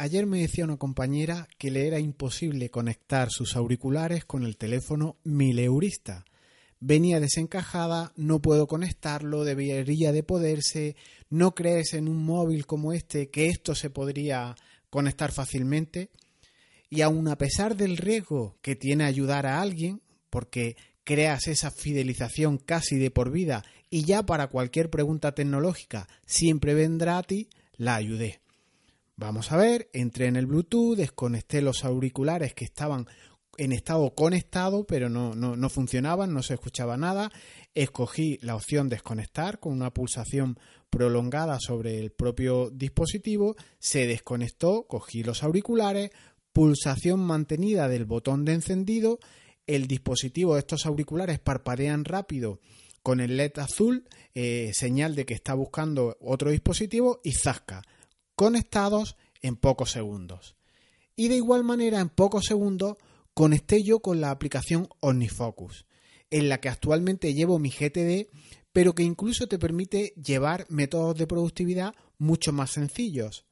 Ayer me decía una compañera que le era imposible conectar sus auriculares con el teléfono mileurista. Venía desencajada, no puedo conectarlo, debería de poderse, no crees en un móvil como este que esto se podría conectar fácilmente. Y aun a pesar del riesgo que tiene ayudar a alguien, porque creas esa fidelización casi de por vida y ya para cualquier pregunta tecnológica siempre vendrá a ti, la ayudé. Vamos a ver, entré en el Bluetooth, desconecté los auriculares que estaban en estado conectado, pero no, no, funcionaban, no se escuchaba nada. Escogí la opción desconectar con una pulsación prolongada sobre el propio dispositivo. Se desconectó, cogí los auriculares, pulsación mantenida del botón de encendido. El dispositivo de estos auriculares parpadean rápido con el LED azul, eh, señal de que está buscando otro dispositivo y zasca conectados en pocos segundos. Y de igual manera, en pocos segundos, conecté yo con la aplicación OmniFocus, en la que actualmente llevo mi GTD, pero que incluso te permite llevar métodos de productividad mucho más sencillos.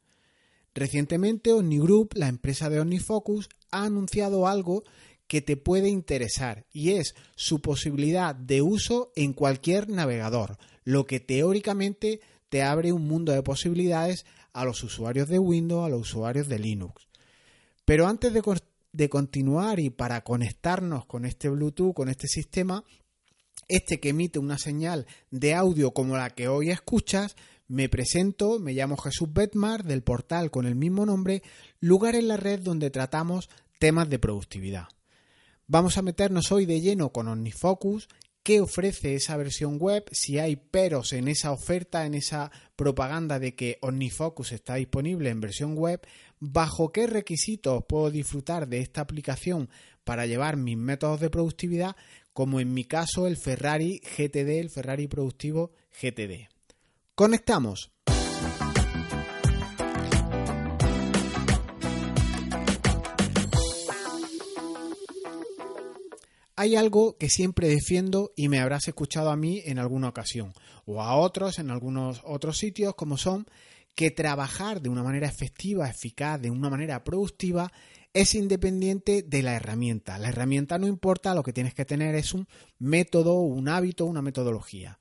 Recientemente OmniGroup, la empresa de OmniFocus, ha anunciado algo que te puede interesar y es su posibilidad de uso en cualquier navegador, lo que teóricamente te abre un mundo de posibilidades a los usuarios de Windows, a los usuarios de Linux. Pero antes de, continuar y para conectarnos con este Bluetooth, con este sistema, este que emite una señal de audio como la que hoy escuchas, me presento, me llamo Jesús Betmar del portal con el mismo nombre, lugar en la red donde tratamos temas de productividad. Vamos a meternos hoy de lleno con OmniFocus qué ofrece esa versión web, si hay peros en esa oferta, en esa propaganda de que OmniFocus está disponible en versión web, bajo qué requisitos puedo disfrutar de esta aplicación para llevar mis métodos de productividad, como en mi caso el Ferrari GTD, el Ferrari Productivo GTD. Conectamos. Hay algo que siempre defiendo y me habrás escuchado a mí en alguna ocasión o a otros en algunos otros sitios como son que trabajar de una manera efectiva, eficaz, de una manera productiva es independiente de la herramienta. La herramienta no importa, lo que tienes que tener es un método, un hábito, una metodología.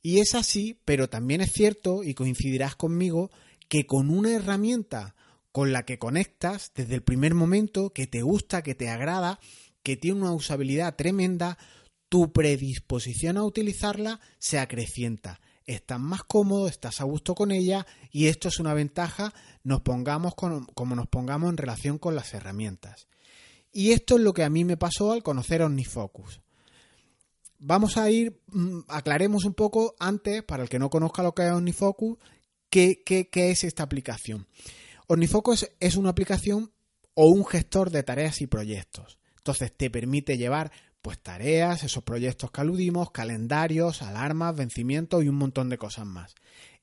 Y es así, pero también es cierto, y coincidirás conmigo, que con una herramienta con la que conectas desde el primer momento, que te gusta, que te agrada, que tiene una usabilidad tremenda, tu predisposición a utilizarla se acrecienta. Estás más cómodo, estás a gusto con ella y esto es una ventaja, nos pongamos como nos pongamos en relación con las herramientas. Y esto es lo que a mí me pasó al conocer OmniFocus. Vamos a ir, mm, aclaremos un poco antes, para el que no conozca lo que es OmniFocus, qué, qué, qué es esta aplicación. OmniFocus es una aplicación o un gestor de tareas y proyectos. Entonces te permite llevar pues tareas, esos proyectos que aludimos, calendarios, alarmas, vencimientos y un montón de cosas más.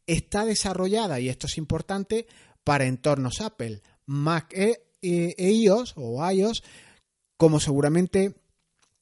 Está desarrollada, y esto es importante, para entornos Apple, Mac e, e, e iOS o iOS, como seguramente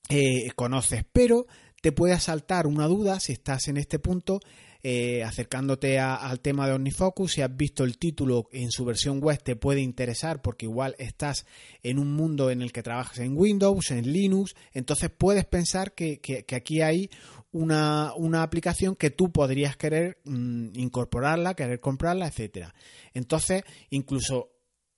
eh, conoces, pero te puede asaltar una duda si estás en este punto eh, acercándote al tema de OmniFocus, si has visto el título en su versión web te puede interesar porque igual estás en un mundo en el que trabajas en Windows, en Linux, entonces puedes pensar que, aquí hay una, aplicación que tú podrías querer mm, incorporarla, querer comprarla, etcétera. Entonces, incluso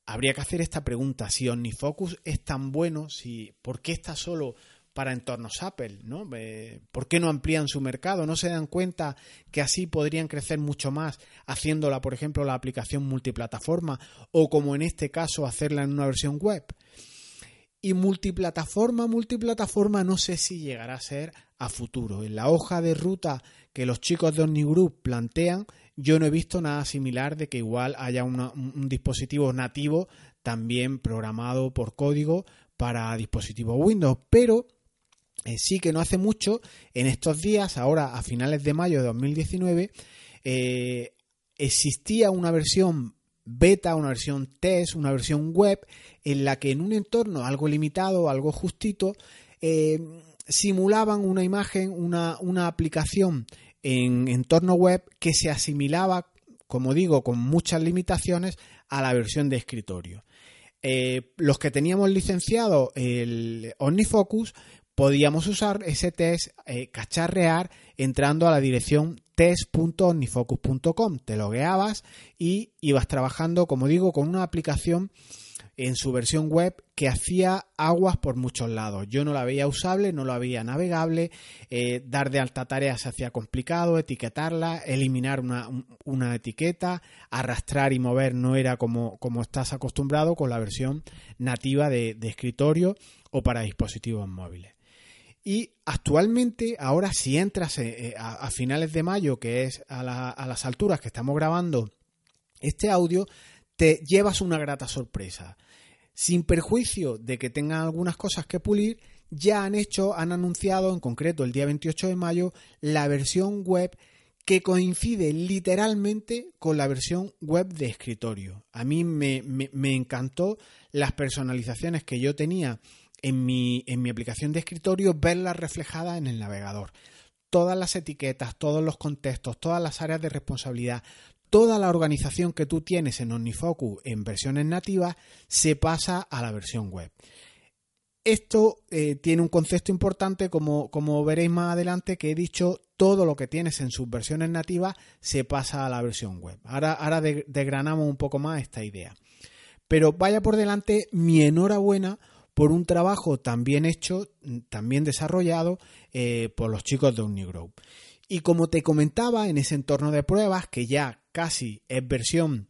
habría que hacer esta pregunta, si OmniFocus es tan bueno, si ¿por qué está solo para entornos Apple, ¿no? Eh, ¿Por qué no amplían su mercado? ¿No se dan cuenta que así podrían crecer mucho más haciéndola, por ejemplo, la aplicación multiplataforma o como en este caso hacerla en una versión web? Y multiplataforma, multiplataforma no sé si llegará a ser a futuro. En la hoja de ruta que los chicos de OmniGroup plantean, yo no he visto nada similar de que igual haya un dispositivo nativo también programado por código para dispositivos Windows, pero eh, sí que no hace mucho, en estos días, ahora a finales de mayo de 2019, eh, existía una versión beta, una versión test, una versión web, en la que en un entorno algo limitado, algo justito, eh, simulaban una imagen, una, una aplicación en entorno web que se asimilaba, como digo, con muchas limitaciones a la versión de escritorio. Los que teníamos licenciado el OmniFocus podíamos usar ese test, eh, cacharrear, entrando a la dirección test.omnifocus.com. Te logueabas y ibas trabajando, como digo, con una aplicación en su versión web que hacía aguas por muchos lados. Yo no la veía usable, no la veía navegable, eh, dar de alta tareas se hacía complicado, etiquetarla, eliminar una, etiqueta, arrastrar y mover no era como, como, estás acostumbrado con la versión nativa de, escritorio o para dispositivos móviles. Y actualmente, ahora si entras eh, eh, a, finales de mayo, que es a, a las alturas que estamos grabando este audio, te llevas una grata sorpresa sin perjuicio de que tengan algunas cosas que pulir, ya han hecho, han anunciado en concreto el día 28 de mayo la versión web que coincide literalmente con la versión web de escritorio. A mí me, encantó las personalizaciones que yo tenía en mi, en mi aplicación de escritorio, verlas reflejadas en el navegador. Todas las etiquetas, todos los contextos, todas las áreas de responsabilidad, toda la organización que tú tienes en OmniFocus en versiones nativas se pasa a la versión web. Esto eh, tiene un concepto importante, como, como, veréis más adelante, que he dicho, todo lo que tienes en sus versiones nativas se pasa a la versión web. Ahora, ahora desgranamos un poco más esta idea. Pero vaya por delante mi enhorabuena por un trabajo tan bien hecho, tan bien desarrollado eh, por los chicos de Unigrow. Y como te comentaba en ese entorno de pruebas, que ya casi es versión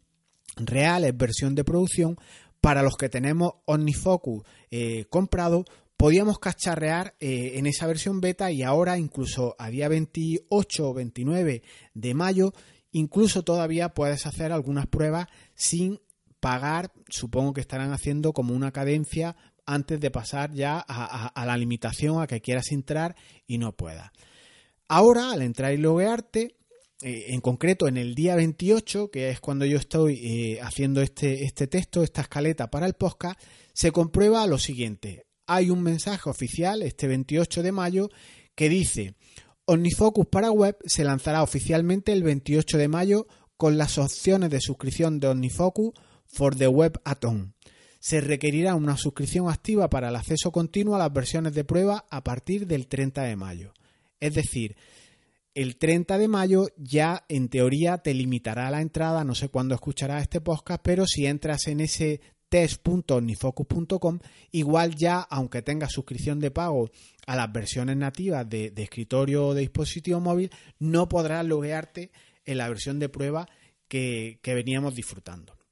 real, es versión de producción, para los que tenemos OmniFocus eh, comprado, podíamos cacharrear eh, en esa versión beta y ahora incluso a día 28 o 29 de mayo, incluso todavía puedes hacer algunas pruebas sin pagar, supongo que estarán haciendo como una cadencia antes de pasar ya a la limitación a que quieras entrar y no puedas. Ahora, al entrar y loguearte, eh, en concreto en el día 28, que es cuando yo estoy eh, haciendo este, este texto, esta escaleta para el podcast, se comprueba lo siguiente. Hay un mensaje oficial este 28 de mayo que dice OmniFocus para web se lanzará oficialmente el 28 de mayo con las opciones de suscripción de OmniFocus for the Web Atom. Se requerirá una suscripción activa para el acceso continuo a las versiones de prueba a partir del 30 de mayo. Es decir, el 30 de mayo ya en teoría te limitará la entrada, no sé cuándo escucharás este podcast, pero si entras en ese test.onifocus.com, igual ya, aunque tengas suscripción de pago a las versiones nativas de, escritorio o de dispositivo móvil, no podrás loguearte en la versión de prueba que, veníamos disfrutando.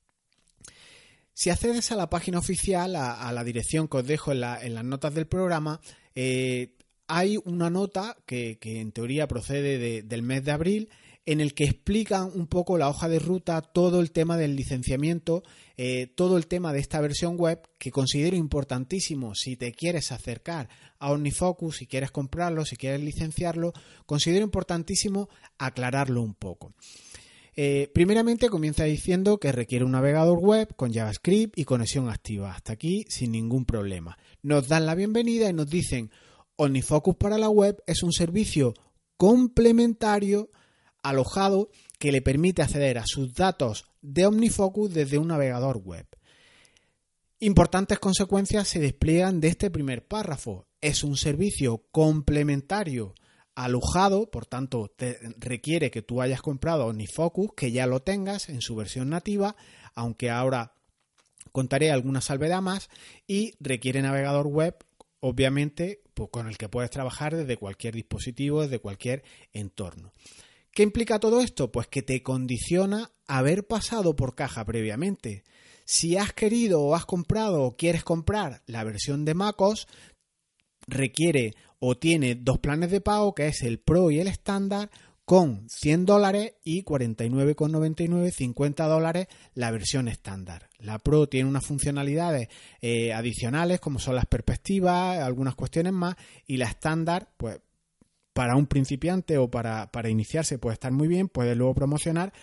Si accedes a la página oficial, a, la dirección que os dejo en, las notas del programa, eh, hay una nota que, en teoría procede del mes de abril en el que explican un poco la hoja de ruta, todo el tema del licenciamiento, eh, todo el tema de esta versión web que considero importantísimo si te quieres acercar a OmniFocus, si quieres comprarlo, si quieres licenciarlo, considero importantísimo aclararlo un poco. Eh, primeramente comienza diciendo que requiere un navegador web con JavaScript y conexión activa. Hasta aquí sin ningún problema. Nos dan la bienvenida y nos dicen OmniFocus para la web es un servicio complementario alojado que le permite acceder a sus datos de OmniFocus desde un navegador web. Importantes consecuencias se despliegan de este primer párrafo. Es un servicio complementario alojado, por tanto, te requiere que tú hayas comprado OmniFocus, que ya lo tengas en su versión nativa, aunque ahora contaré alguna salvedad más, y requiere navegador web obviamente pues, con el que puedes trabajar desde cualquier dispositivo, desde cualquier entorno. ¿Qué implica todo esto? Pues que te condiciona haber pasado por caja previamente. Si has querido o has comprado o quieres comprar la versión de MacOS, requiere o tiene dos planes de pago, que es el Pro y el estándar, con 100 dólares y 49,99, 50 dólares la versión estándar. La Pro tiene unas funcionalidades eh, adicionales como son las perspectivas, algunas cuestiones más, y la estándar, pues para un principiante o para, para iniciarse puede estar muy bien, puede luego promocionar,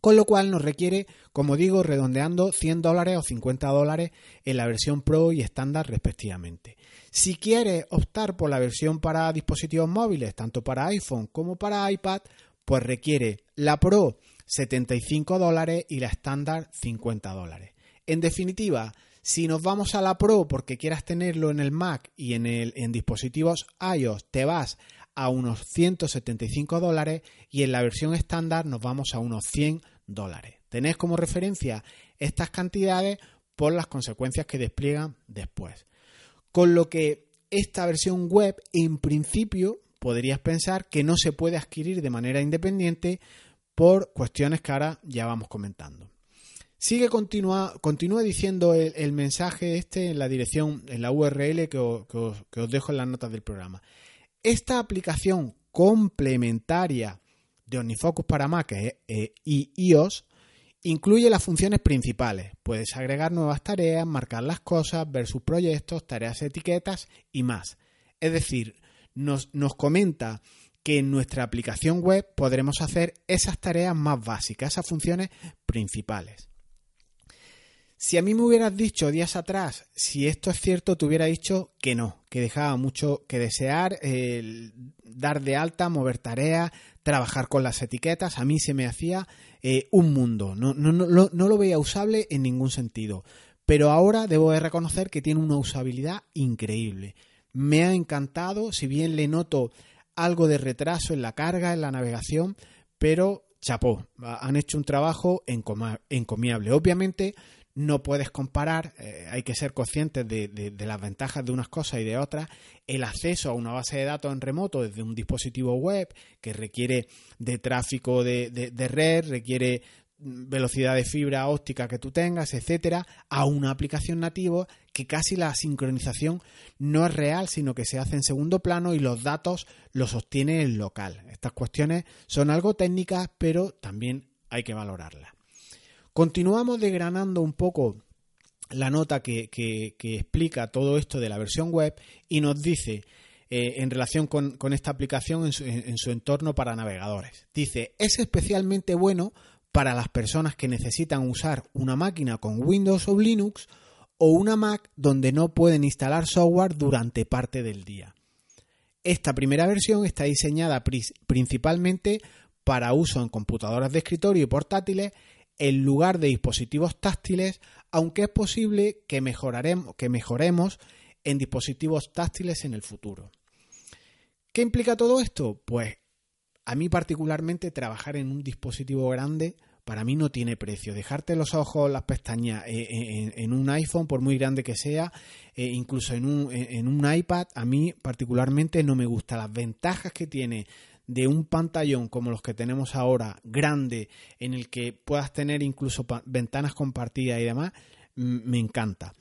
con lo cual nos requiere, como digo, redondeando 100 dólares o 50 dólares en la versión Pro y estándar respectivamente. Si quieres optar por la versión para dispositivos móviles, tanto para iPhone como para iPad, pues requiere la Pro 75 dólares y la estándar 50 dólares. En definitiva, si nos vamos a la Pro porque quieras tenerlo en el Mac y en, dispositivos iOS, te vas a unos 175 dólares y en la versión estándar nos vamos a unos 100 dólares. Tenéis como referencia estas cantidades por las consecuencias que despliegan después. Con lo que esta versión web, en principio, podrías pensar que no se puede adquirir de manera independiente por cuestiones que ahora ya vamos comentando. Sigue, continúa, diciendo el, mensaje este en la dirección, en la URL que os, dejo en las notas del programa. Esta aplicación complementaria de OmniFocus para Mac eh, eh, y iOS Incluye las funciones principales. Puedes agregar nuevas tareas, marcar las cosas, ver sus proyectos, tareas etiquetas y más. Es decir, nos, nos comenta que en nuestra aplicación web podremos hacer esas tareas más básicas, esas funciones principales. Si a mí me hubieras dicho días atrás si esto es cierto, te hubiera dicho que no, que dejaba mucho que desear, dar de alta, mover tareas, trabajar con las etiquetas, a mí se me hacía eh, un mundo. No, no, no, no lo veía usable en ningún sentido. Pero ahora debo de reconocer que tiene una usabilidad increíble. Me ha encantado, si bien le noto algo de retraso en la carga, en la navegación, pero chapó, han hecho un trabajo encomiable. Obviamente no puedes comparar, eh, hay que ser conscientes de, las ventajas de unas cosas y de otras. El acceso a una base de datos en remoto desde un dispositivo web que requiere de tráfico de, red, requiere velocidad de fibra óptica que tú tengas, etcétera, a una aplicación nativa que casi la sincronización no es real, sino que se hace en segundo plano y los datos los obtiene el local. Estas cuestiones son algo técnicas, pero también hay que valorarlas. Continuamos desgranando un poco la nota que, explica todo esto de la versión web y nos dice eh, en relación con, esta aplicación en su, entorno para navegadores. Dice, es especialmente bueno para las personas que necesitan usar una máquina con Windows o Linux o una Mac donde no pueden instalar software durante parte del día. Esta primera versión está diseñada principalmente para uso en computadoras de escritorio y portátiles en lugar de dispositivos táctiles, aunque es posible que, mejoraremos, que mejoremos en dispositivos táctiles en el futuro. ¿Qué implica todo esto? Pues a mí particularmente trabajar en un dispositivo grande para mí no tiene precio. Dejarte los ojos, las pestañas eh, eh, en, un iPhone, por muy grande que sea, eh, incluso en un, en un iPad, a mí particularmente no me gusta. Las ventajas que tiene de un pantallón como los que tenemos ahora, grande, en el que puedas tener incluso ventanas compartidas y demás, me encanta.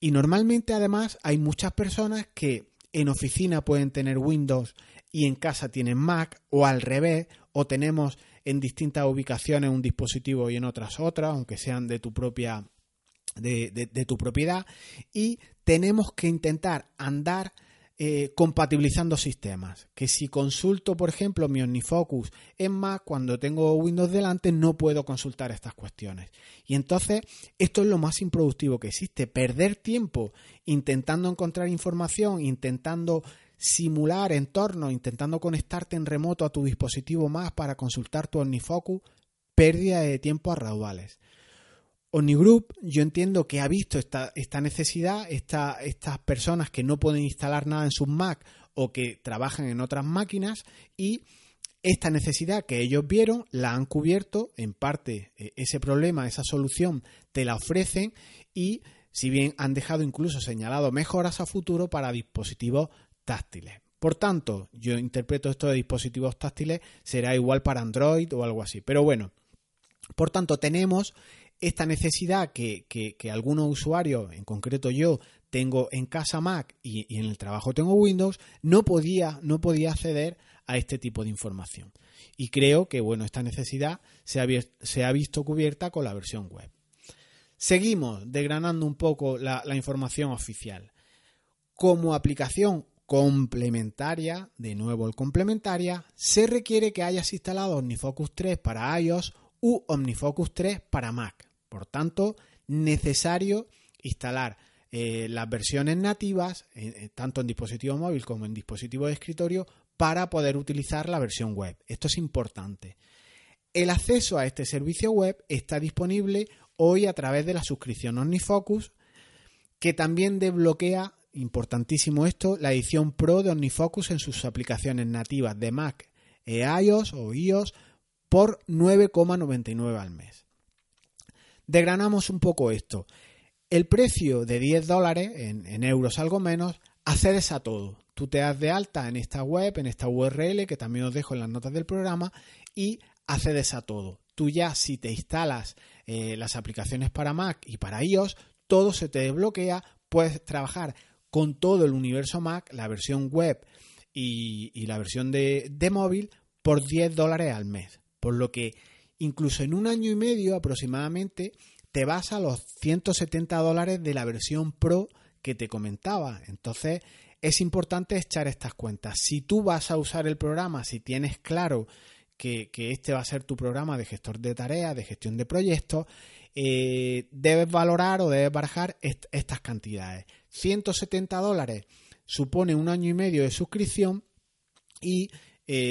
Y normalmente además hay muchas personas que en oficina pueden tener Windows y en casa tienen Mac o al revés, o tenemos en distintas ubicaciones un dispositivo y en otras otras, aunque sean de tu propia de, de tu propiedad, y tenemos que intentar andar eh, compatibilizando sistemas. Que si consulto, por ejemplo, mi OmniFocus en Mac, cuando tengo Windows delante, no puedo consultar estas cuestiones. Y entonces, esto es lo más improductivo que existe. Perder tiempo intentando encontrar información, intentando simular entornos, intentando conectarte en remoto a tu dispositivo más para consultar tu OmniFocus, pérdida de tiempo a raudales. OmniGroup yo entiendo que ha visto esta, necesidad, estas personas que no pueden instalar nada en sus Mac o que trabajan en otras máquinas y esta necesidad que ellos vieron la han cubierto, en parte eh, ese problema, esa solución te la ofrecen y si bien han dejado incluso señalado mejoras a futuro para dispositivos táctiles. Por tanto, yo interpreto esto de dispositivos táctiles será igual para Android o algo así. Pero bueno, por tanto tenemos esta necesidad que, algunos usuarios, en concreto yo, tengo en casa Mac y, en el trabajo tengo Windows, no podía, no podía acceder a este tipo de información. Y creo que bueno, esta necesidad se ha, se ha visto cubierta con la versión web. Seguimos desgranando un poco la, la información oficial. Como aplicación complementaria, de nuevo el complementaria, se requiere que hayas instalado OmniFocus 3 para iOS u OmniFocus 3 para Mac. Por tanto, necesario instalar eh, las versiones nativas, eh, eh, tanto en dispositivo móvil como en dispositivo de escritorio, para poder utilizar la versión web. Esto es importante. El acceso a este servicio web está disponible hoy a través de la suscripción OmniFocus, que también desbloquea, importantísimo esto, la edición Pro de OmniFocus en sus aplicaciones nativas de Mac, e iOS o iOS por 9,99 al mes. Degranamos un poco esto. El precio de 10 dólares, en, euros algo menos, accedes a todo. Tú te das de alta en esta web, en esta URL, que también os dejo en las notas del programa, y accedes a todo. Tú ya si te instalas eh, las aplicaciones para Mac y para iOS, todo se te desbloquea, puedes trabajar con todo el universo Mac, la versión web y, la versión de, de móvil por 10 dólares al mes. Por lo que incluso en un año y medio aproximadamente te vas a los 170 dólares de la versión Pro que te comentaba. Entonces es importante echar estas cuentas. Si tú vas a usar el programa, si tienes claro que, este va a ser tu programa de gestor de tareas, de gestión de proyectos, eh, debes valorar o debes barajar estas cantidades. 170 dólares supone un año y medio de suscripción y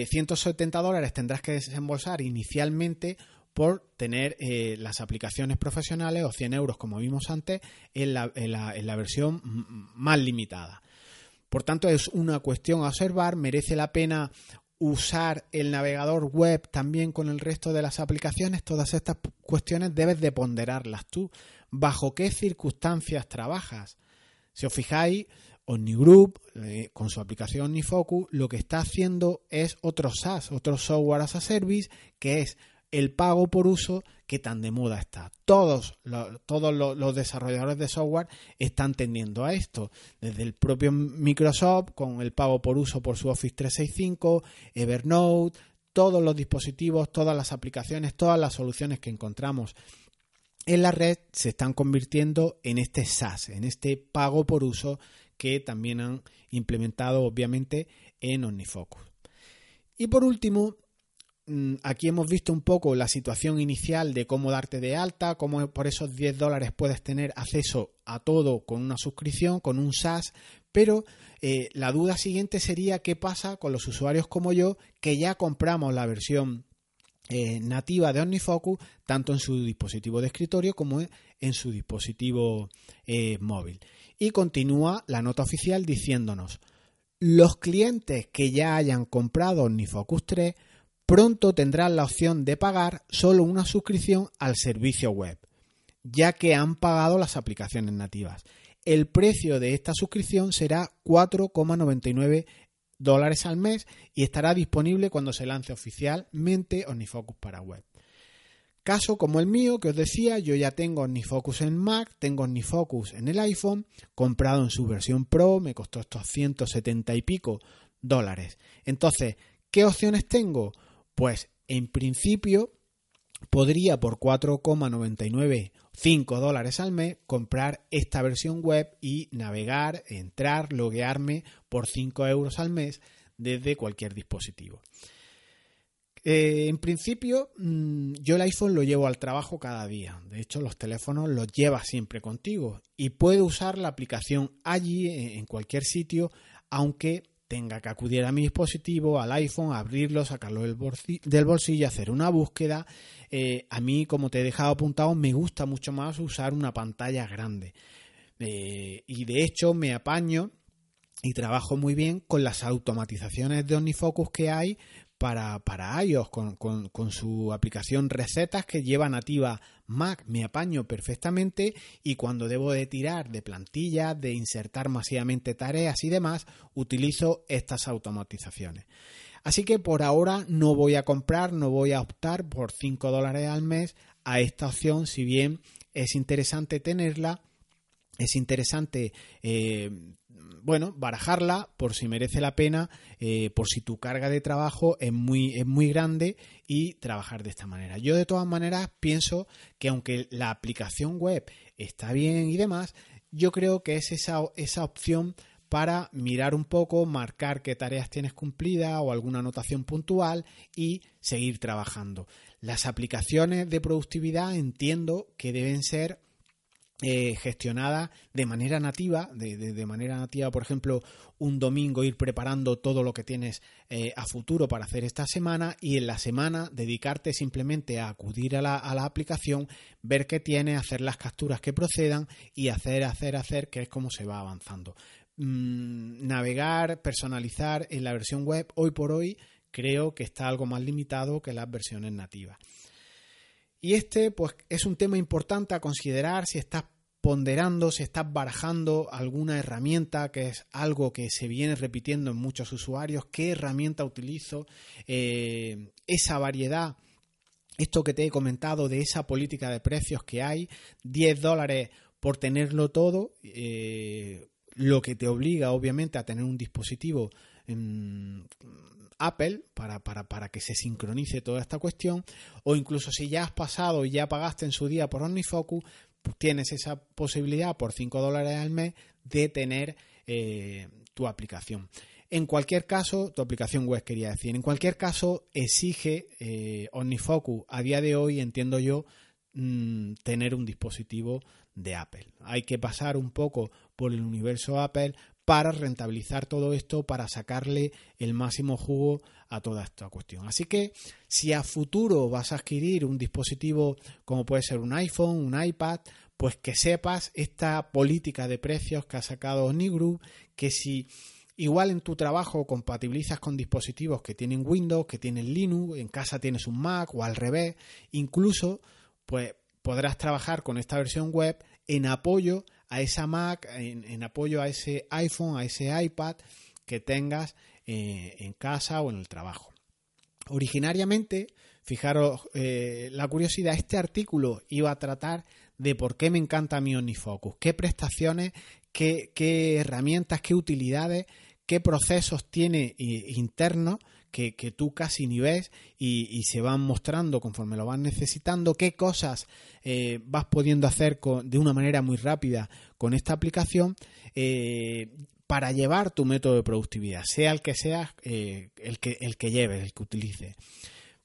170 eh, dólares tendrás que desembolsar inicialmente por tener eh, las aplicaciones profesionales o 100 euros, como vimos antes, en la, en la versión más limitada. Por tanto, es una cuestión a observar, merece la pena usar el navegador web también con el resto de las aplicaciones, todas estas cuestiones debes de ponderarlas tú. ¿Bajo qué circunstancias trabajas? Si os fijáis, OmniGroup, eh, con su aplicación OmniFocus, lo que está haciendo es otro SaaS, otro software as a service, que es el pago por uso que tan de moda está. Todos, todos los, desarrolladores de software están tendiendo a esto. Desde el propio Microsoft, con el pago por uso por su Office 365, Evernote, todos los dispositivos, todas las aplicaciones, todas las soluciones que encontramos en la red se están convirtiendo en este SaaS, en este pago por uso que también han implementado obviamente en OmniFocus. Y por último, Mm, aquí hemos visto un poco la situación inicial de cómo darte de alta, cómo por esos 10 dólares puedes tener acceso a todo con una suscripción, con un SaaS, pero eh, la duda siguiente sería qué pasa con los usuarios como yo que ya compramos la versión eh, nativa de OmniFocus tanto en su dispositivo de escritorio como en su dispositivo eh, móvil. Y continúa la nota oficial diciéndonos, los clientes que ya hayan comprado OmniFocus 3 pronto tendrán la opción de pagar solo una suscripción al servicio web, ya que han pagado las aplicaciones nativas. El precio de esta suscripción será 4,99 dólares al mes y estará disponible cuando se lance oficialmente OmniFocus para web. Caso como el mío, que os decía, yo ya tengo OmniFocus en Mac, tengo OmniFocus en el iPhone, comprado en su versión Pro, me costó estos 170 y pico dólares. Entonces, ¿qué opciones tengo? Pues en principio podría por 4,99 5 dólares al mes comprar esta versión web y navegar, entrar, loguearme por 5 euros al mes desde cualquier dispositivo. Eh, en principio, mm, yo el iPhone lo llevo al trabajo cada día. De hecho, los teléfonos los llevas siempre contigo y puedo usar la aplicación allí en cualquier sitio, aunque tenga que acudir a mi dispositivo, al iPhone, abrirlo, sacarlo del, bolsillo, hacer una búsqueda. Eh, a mí, como te he dejado apuntado, me gusta mucho más usar una pantalla grande. Eh, y de hecho me apaño y trabajo muy bien con las automatizaciones de OmniFocus que hay para, para iOS con, con, su aplicación Recetas que lleva nativa Mac. Me apaño perfectamente y cuando debo de tirar de plantillas, de insertar masivamente tareas y demás, utilizo estas automatizaciones. Así que por ahora no voy a comprar, no voy a optar por 5 dólares al mes a esta opción, si bien es interesante tenerla, es interesante eh, bueno, barajarla por si merece la pena, eh, por si tu carga de trabajo es muy, es muy grande y trabajar de esta manera. Yo de todas maneras pienso que aunque la aplicación web está bien y demás, yo creo que es esa, esa opción para mirar un poco, marcar qué tareas tienes cumplida o alguna anotación puntual y seguir trabajando. Las aplicaciones de productividad entiendo que deben ser eh, gestionada de manera nativa, de, manera nativa, por ejemplo, un domingo ir preparando todo lo que tienes eh, a futuro para hacer esta semana y en la semana dedicarte simplemente a acudir a la, aplicación, ver qué tiene, hacer las capturas que procedan y hacer, hacer, hacer, que es como se va avanzando. Mm, navegar, personalizar en la versión web, hoy por hoy creo que está algo más limitado que las versiones nativas. Y este, pues, es un tema importante a considerar si estás ponderando, si estás barajando alguna herramienta, que es algo que se viene repitiendo en muchos usuarios, qué herramienta utilizo, eh, esa variedad, esto que te he comentado de esa política de precios que hay, 10 dólares por tenerlo todo, eh, lo que te obliga obviamente a tener un dispositivo Apple para, para, para, que se sincronice toda esta cuestión, o incluso si ya has pasado y ya pagaste en su día por OmniFocus, tienes esa posibilidad por 5 dólares al mes de tener eh, tu aplicación. En cualquier caso, tu aplicación web quería decir, en cualquier caso exige eh, OmniFocus a día de hoy, entiendo yo, mm, tener un dispositivo de Apple. Hay que pasar un poco por el universo Apple para rentabilizar todo esto, para sacarle el máximo jugo a toda esta cuestión. Así que si a futuro vas a adquirir un dispositivo como puede ser un iPhone, un iPad, pues que sepas esta política de precios que ha sacado OmniGroup, que si igual en tu trabajo compatibilizas con dispositivos que tienen Windows, que tienen Linux, en casa tienes un Mac o al revés, incluso pues podrás trabajar con esta versión web en apoyo a esa Mac, en, apoyo a ese iPhone, a ese iPad que tengas eh, en casa o en el trabajo. Originariamente, fijaros eh, la curiosidad, este artículo iba a tratar de por qué me encanta mi OmniFocus, qué prestaciones, qué, qué herramientas, qué utilidades, qué procesos tiene eh, internos que, tú casi ni ves y, se van mostrando conforme lo vas necesitando, qué cosas eh, vas pudiendo hacer de una manera muy rápida con esta aplicación eh, para llevar tu método de productividad, sea el que sea eh, el, que, el que lleves, el que utilices.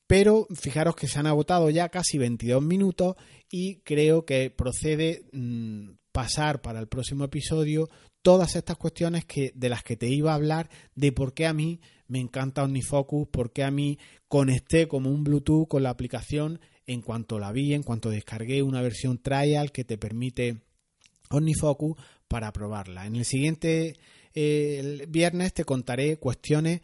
Pero fijaros que se han agotado ya casi 22 minutos y creo que procede mm, pasar para el próximo episodio todas estas cuestiones que, de las que te iba a hablar, de por qué a mí me encanta OmniFocus, por qué a mí conecté como un Bluetooth con la aplicación en cuanto la vi, en cuanto descargué una versión trial que te permite OmniFocus para probarla. En el siguiente eh, viernes te contaré cuestiones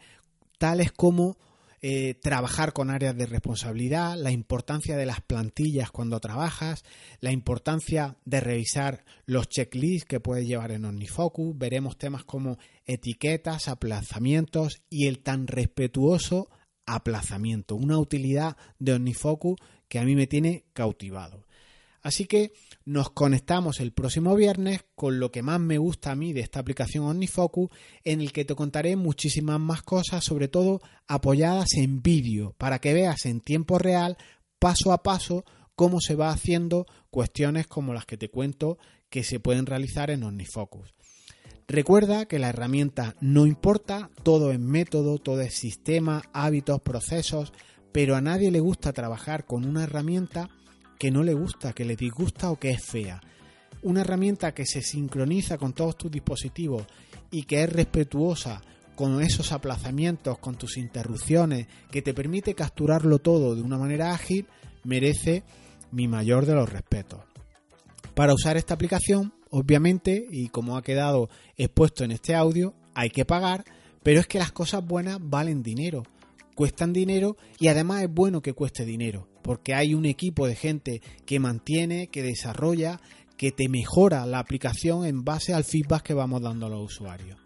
tales como eh, trabajar con áreas de responsabilidad, la importancia de las plantillas cuando trabajas, la importancia de revisar los checklists que puedes llevar en OmniFocus, veremos temas como etiquetas, aplazamientos y el tan respetuoso aplazamiento, una utilidad de OmniFocus que a mí me tiene cautivado. Así que nos conectamos el próximo viernes con lo que más me gusta a mí de esta aplicación OmniFocus, en el que te contaré muchísimas más cosas, sobre todo apoyadas en vídeo, para que veas en tiempo real, paso a paso, cómo se va haciendo cuestiones como las que te cuento que se pueden realizar en OmniFocus. Recuerda que la herramienta no importa, todo es método, todo es sistema, hábitos, procesos, pero a nadie le gusta trabajar con una herramienta que no le gusta, que le disgusta o que es fea. Una herramienta que se sincroniza con todos tus dispositivos y que es respetuosa con esos aplazamientos, con tus interrupciones, que te permite capturarlo todo de una manera ágil, merece mi mayor de los respetos. Para usar esta aplicación, obviamente, y como ha quedado expuesto en este audio, hay que pagar, pero es que las cosas buenas valen dinero, cuestan dinero y además es bueno que cueste dinero porque hay un equipo de gente que mantiene, que desarrolla, que te mejora la aplicación en base al feedback que vamos dando a los usuarios.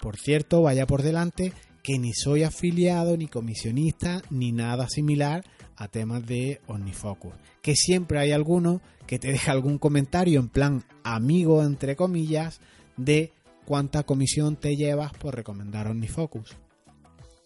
Por cierto, vaya por delante que ni soy afiliado, ni comisionista, ni nada similar a temas de OmniFocus. Que siempre hay alguno que te deja algún comentario en plan amigo, entre comillas, de cuánta comisión te llevas por recomendar OmniFocus.